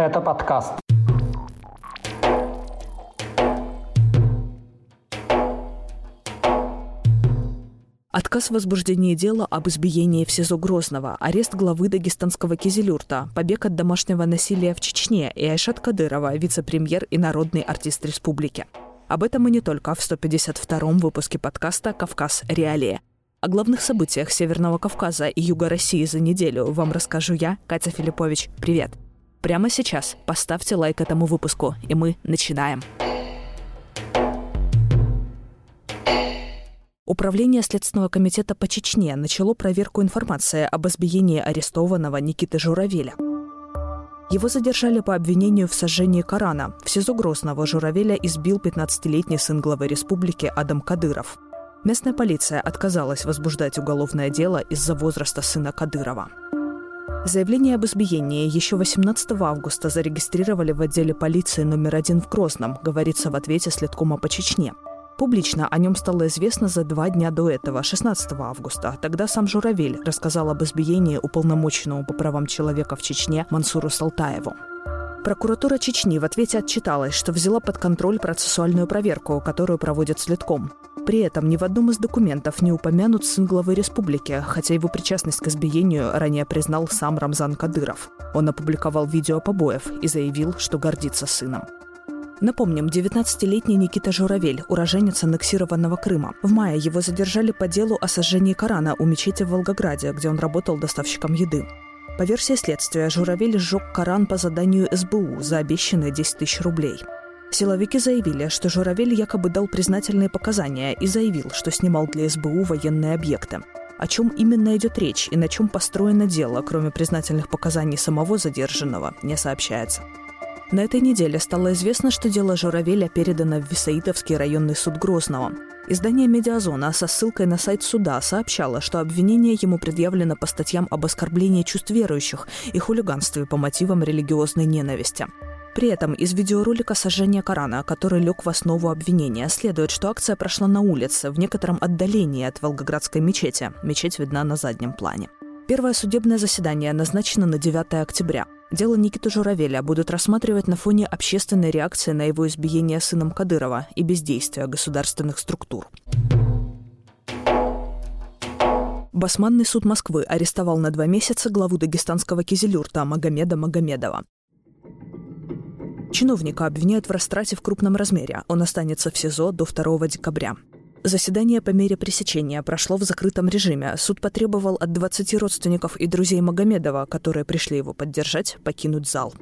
Это подкаст. Отказ в возбуждении дела об избиении в СИЗО Грозного, арест главы дагестанского Кизилюрта, побег от домашнего насилия в Чечне и Айшат Кадырова, вице-премьер и народный артист республики. Об этом и не только в 152-м выпуске подкаста «Кавказ. Реалии». О главных событиях Северного Кавказа и Юга России за неделю вам расскажу я, Катя Филиппович. Привет! Прямо сейчас поставьте лайк этому выпуску, и мы начинаем. Управление Следственного комитета по Чечне начало проверку информации об избиении арестованного Никиты Журавеля. Его задержали по обвинению в сожжении Корана. В СИЗО Грозного Журавеля избил 15-летний сын главы республики Адам Кадыров. Местная полиция отказалась возбуждать уголовное дело из-за возраста сына Кадырова. Заявление об избиении еще 18 августа зарегистрировали в отделе полиции номер один в Грозном, говорится в ответе следкома по Чечне – Публично о нем стало известно за два дня до этого, 16 августа. Тогда сам Журавель рассказал об избиении уполномоченного по правам человека в Чечне Мансуру Салтаеву. Прокуратура Чечни в ответе отчиталась, что взяла под контроль процессуальную проверку, которую проводят следком. При этом ни в одном из документов не упомянут сын главы республики, хотя его причастность к избиению ранее признал сам Рамзан Кадыров. Он опубликовал видео побоев и заявил, что гордится сыном. Напомним, 19-летний Никита Журавель, уроженец аннексированного Крыма. В мае его задержали по делу о сожжении Корана у мечети в Волгограде, где он работал доставщиком еды. По версии следствия, Журавель сжег Коран по заданию СБУ за обещанные 10 тысяч рублей. Силовики заявили, что Журавель якобы дал признательные показания и заявил, что снимал для СБУ военные объекты. О чем именно идет речь и на чем построено дело, кроме признательных показаний самого задержанного, не сообщается. На этой неделе стало известно, что дело Журавеля передано в Висаитовский районный суд Грозного. Издание «Медиазона» со ссылкой на сайт суда сообщало, что обвинение ему предъявлено по статьям об оскорблении чувств верующих и хулиганстве по мотивам религиозной ненависти. При этом из видеоролика сожжения Корана, который лег в основу обвинения, следует, что акция прошла на улице, в некотором отдалении от Волгоградской мечети. Мечеть видна на заднем плане. Первое судебное заседание назначено на 9 октября. Дело Никиты Журавеля будут рассматривать на фоне общественной реакции на его избиение сыном Кадырова и бездействия государственных структур. Басманный суд Москвы арестовал на два месяца главу дагестанского кизелюрта Магомеда Магомедова. Чиновника обвиняют в растрате в крупном размере. Он останется в СИЗО до 2 декабря. Заседание по мере пресечения прошло в закрытом режиме. Суд потребовал от 20 родственников и друзей Магомедова, которые пришли его поддержать, покинуть зал.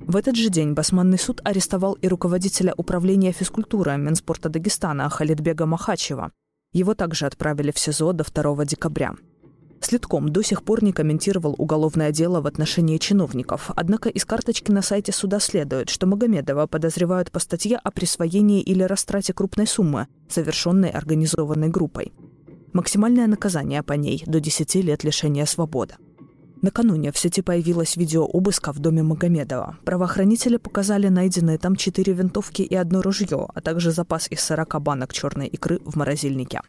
В этот же день Басманный суд арестовал и руководителя управления физкультуры Минспорта Дагестана Халидбега Махачева. Его также отправили в СИЗО до 2 декабря. Следком до сих пор не комментировал уголовное дело в отношении чиновников, однако из карточки на сайте суда следует, что Магомедова подозревают по статье о присвоении или растрате крупной суммы, совершенной организованной группой. Максимальное наказание по ней – до 10 лет лишения свободы. Накануне в сети появилось видео обыска в доме Магомедова. Правоохранители показали найденные там четыре винтовки и одно ружье, а также запас из 40 банок черной икры в морозильнике.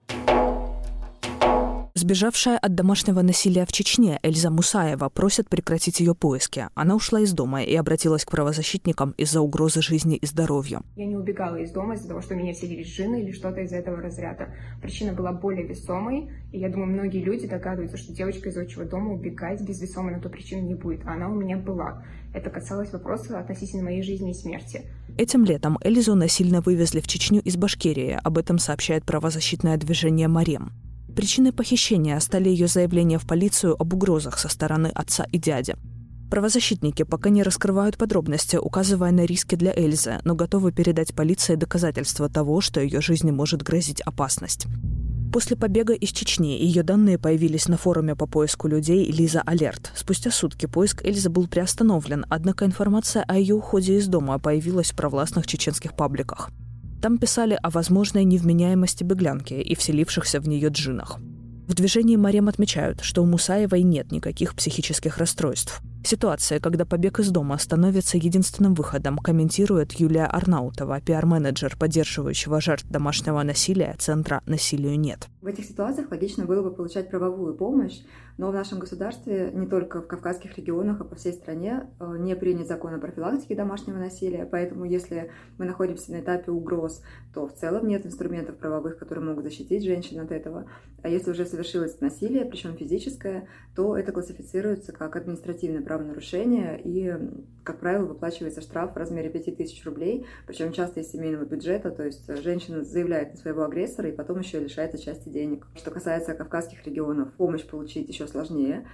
Сбежавшая от домашнего насилия в Чечне Эльза Мусаева просит прекратить ее поиски. Она ушла из дома и обратилась к правозащитникам из-за угрозы жизни и здоровью. Я не убегала из дома из-за того, что меня сидели джины или что-то из этого разряда. Причина была более весомой, и я думаю, многие люди догадываются, что девочка из отчего дома убегать без весомой на ту причину не будет, а она у меня была. Это касалось вопроса относительно моей жизни и смерти. Этим летом Элизу насильно вывезли в Чечню из Башкирии. Об этом сообщает правозащитное движение «Марем». Причиной похищения стали ее заявления в полицию об угрозах со стороны отца и дяди. Правозащитники пока не раскрывают подробности, указывая на риски для Эльзы, но готовы передать полиции доказательства того, что ее жизни может грозить опасность. После побега из Чечни ее данные появились на форуме по поиску людей Лиза Алерт. Спустя сутки поиск Эльзы был приостановлен, однако информация о ее уходе из дома появилась в провластных чеченских пабликах. Там писали о возможной невменяемости беглянки и вселившихся в нее джинах. В движении Марем отмечают, что у Мусаевой нет никаких психических расстройств. Ситуация, когда побег из дома становится единственным выходом, комментирует Юлия Арнаутова, пиар-менеджер, поддерживающего жертв домашнего насилия Центра «Насилию нет». В этих ситуациях логично было бы получать правовую помощь, Но в нашем государстве, не только в кавказских регионах, а по всей стране, э, не принят закон о профилактике домашнего насилия. Поэтому, если мы находимся на этапе угроз, то в целом нет инструментов правовых, которые могут защитить женщин от этого. А если уже совершилось насилие, причем физическое, то это классифицируется как административное правонарушение и, как правило, выплачивается штраф в размере 5000 рублей, причем часто из семейного бюджета, то есть женщина заявляет на своего агрессора и потом еще лишается части денег. Что касается кавказских регионов, помощь получить еще сложнее.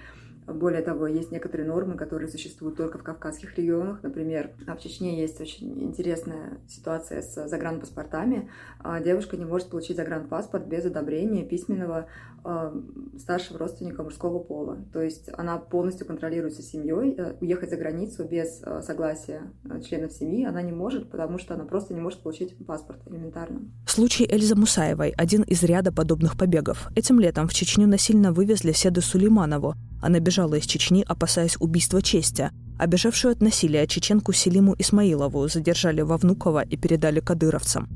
Более того, есть некоторые нормы, которые существуют только в кавказских регионах. Например, в Чечне есть очень интересная ситуация с загранпаспортами. А, девушка не может получить загранпаспорт без одобрения письменного а, старшего родственника мужского пола. То есть она полностью контролируется семьей. Э, уехать за границу без э, согласия э, членов семьи она не может, потому что она просто не может получить паспорт элементарно. Случай Эльзы Мусаевой – один из ряда подобных побегов. Этим летом в Чечню насильно вывезли Седу Сулейманову, она бежала из Чечни, опасаясь убийства чести. А бежавшую от насилия чеченку Селиму Исмаилову задержали во Внуково и передали кадыровцам.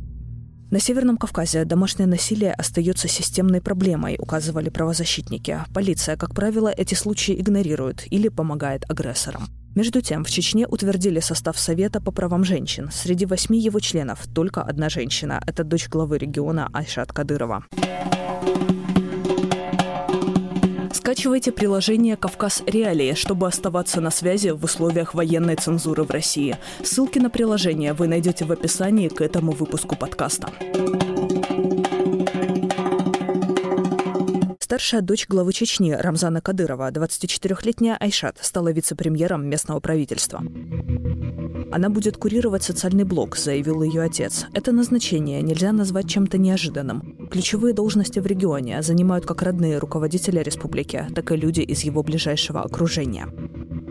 На Северном Кавказе домашнее насилие остается системной проблемой, указывали правозащитники. Полиция, как правило, эти случаи игнорирует или помогает агрессорам. Между тем, в Чечне утвердили состав Совета по правам женщин. Среди восьми его членов только одна женщина. Это дочь главы региона Айшат Кадырова. Скачивайте приложение «Кавказ Реалии», чтобы оставаться на связи в условиях военной цензуры в России. Ссылки на приложение вы найдете в описании к этому выпуску подкаста. Старшая дочь главы Чечни Рамзана Кадырова, 24-летняя Айшат, стала вице-премьером местного правительства. Она будет курировать социальный блок, заявил ее отец. Это назначение нельзя назвать чем-то неожиданным. Ключевые должности в регионе занимают как родные руководители республики, так и люди из его ближайшего окружения.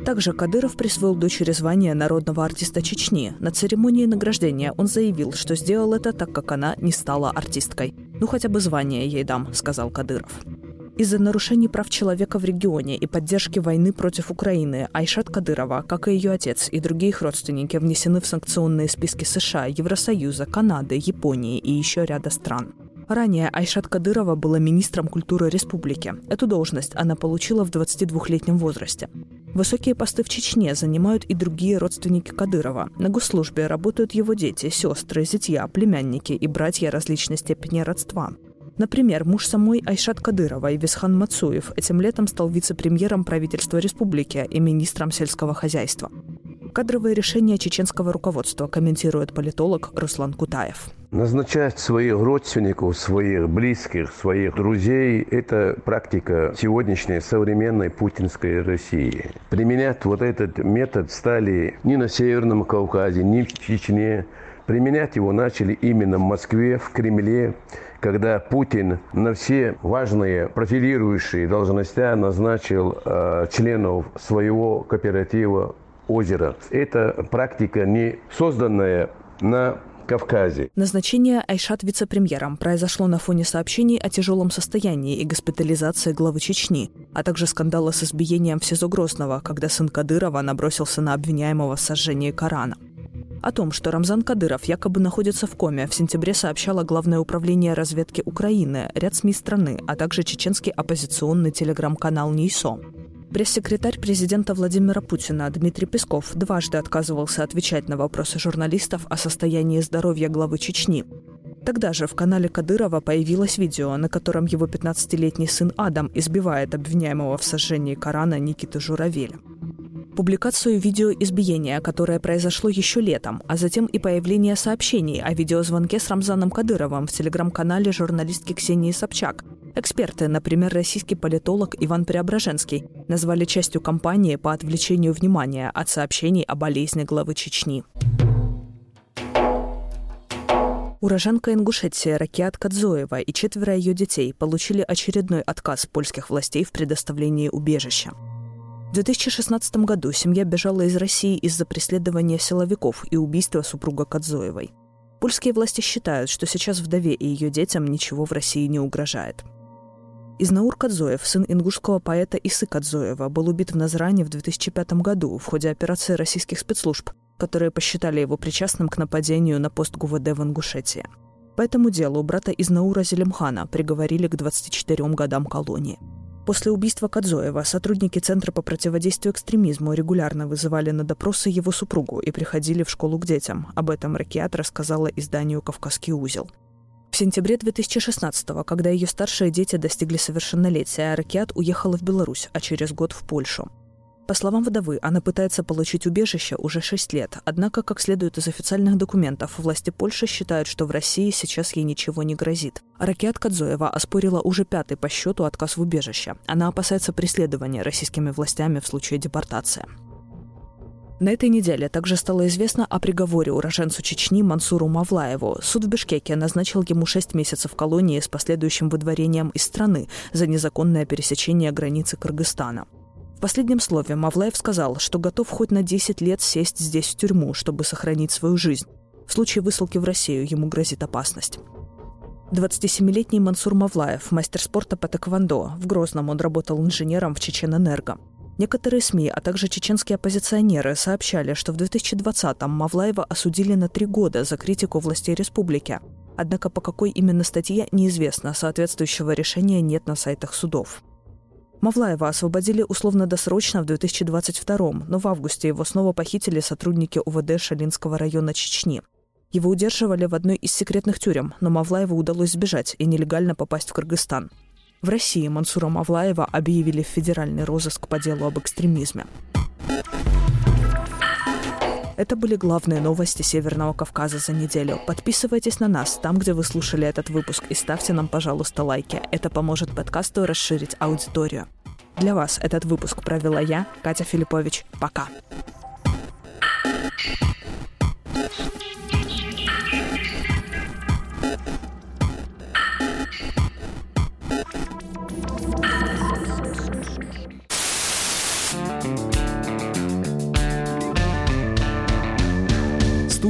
Также Кадыров присвоил дочери звание народного артиста Чечни. На церемонии награждения он заявил, что сделал это так, как она не стала артисткой. «Ну, хотя бы звание ей дам», — сказал Кадыров. Из-за нарушений прав человека в регионе и поддержки войны против Украины Айшат Кадырова, как и ее отец и другие их родственники, внесены в санкционные списки США, Евросоюза, Канады, Японии и еще ряда стран. Ранее Айшат Кадырова была министром культуры республики. Эту должность она получила в 22-летнем возрасте. Высокие посты в Чечне занимают и другие родственники Кадырова. На госслужбе работают его дети, сестры, зятья, племянники и братья различной степени родства. Например, муж самой Айшат Кадыровой, Висхан Мацуев, этим летом стал вице-премьером правительства республики и министром сельского хозяйства. Кадровые решения чеченского руководства комментирует политолог Руслан Кутаев. Назначать своих родственников, своих близких, своих друзей – это практика сегодняшней современной путинской России. Применять вот этот метод стали ни на Северном Кавказе, ни в Чечне. Применять его начали именно в Москве, в Кремле, когда Путин на все важные профилирующие должности назначил э, членов своего кооператива «Озеро». Это практика не созданная на Кавказе. Назначение Айшат вице-премьером произошло на фоне сообщений о тяжелом состоянии и госпитализации главы Чечни, а также скандала с избиением в СИЗО Грозного, когда сын Кадырова набросился на обвиняемого в сожжении Корана. О том, что Рамзан Кадыров якобы находится в коме, в сентябре сообщало Главное управление разведки Украины, ряд СМИ страны, а также чеченский оппозиционный телеграм-канал НИСО. Пресс-секретарь президента Владимира Путина Дмитрий Песков дважды отказывался отвечать на вопросы журналистов о состоянии здоровья главы Чечни. Тогда же в канале Кадырова появилось видео, на котором его 15-летний сын Адам избивает обвиняемого в сожжении Корана Никиты Журавеля публикацию видео избиения, которое произошло еще летом, а затем и появление сообщений о видеозвонке с Рамзаном Кадыровым в телеграм-канале журналистки Ксении Собчак. Эксперты, например, российский политолог Иван Преображенский, назвали частью кампании по отвлечению внимания от сообщений о болезни главы Чечни. Уроженка Ингушетии Ракиат Кадзоева и четверо ее детей получили очередной отказ польских властей в предоставлении убежища. В 2016 году семья бежала из России из-за преследования силовиков и убийства супруга Кадзоевой. Польские власти считают, что сейчас вдове и ее детям ничего в России не угрожает. Изнаур Кадзоев, сын ингушского поэта Исы Кадзоева, был убит в Назране в 2005 году в ходе операции российских спецслужб, которые посчитали его причастным к нападению на пост ГУВД в Ингушетии. По этому делу брата Изнаура Зелимхана приговорили к 24 годам колонии – После убийства Кадзоева сотрудники Центра по противодействию экстремизму регулярно вызывали на допросы его супругу и приходили в школу к детям. Об этом Ракиат рассказала изданию «Кавказский узел». В сентябре 2016-го, когда ее старшие дети достигли совершеннолетия, Ракиат уехала в Беларусь, а через год в Польшу. По словам вдовы, она пытается получить убежище уже 6 лет, однако, как следует из официальных документов, власти Польши считают, что в России сейчас ей ничего не грозит. Ракет Кадзоева оспорила уже пятый по счету отказ в убежище. Она опасается преследования российскими властями в случае депортации. На этой неделе также стало известно о приговоре уроженцу Чечни Мансуру Мавлаеву. Суд в Бишкеке назначил ему 6 месяцев колонии с последующим выдворением из страны за незаконное пересечение границы Кыргызстана. В последнем слове Мавлаев сказал, что готов хоть на 10 лет сесть здесь в тюрьму, чтобы сохранить свою жизнь. В случае высылки в Россию ему грозит опасность. 27-летний Мансур Мавлаев, мастер спорта по тэквондо. В Грозном он работал инженером в Чеченэнерго. Некоторые СМИ, а также чеченские оппозиционеры сообщали, что в 2020-м Мавлаева осудили на три года за критику властей республики. Однако по какой именно статье неизвестно, соответствующего решения нет на сайтах судов. Мавлаева освободили условно-досрочно в 2022 но в августе его снова похитили сотрудники УВД Шалинского района Чечни. Его удерживали в одной из секретных тюрем, но Мавлаеву удалось сбежать и нелегально попасть в Кыргызстан. В России Мансура Мавлаева объявили в федеральный розыск по делу об экстремизме. Это были главные новости Северного Кавказа за неделю. Подписывайтесь на нас там, где вы слушали этот выпуск, и ставьте нам, пожалуйста, лайки. Это поможет подкасту расширить аудиторию. Для вас этот выпуск провела я, Катя Филиппович. Пока.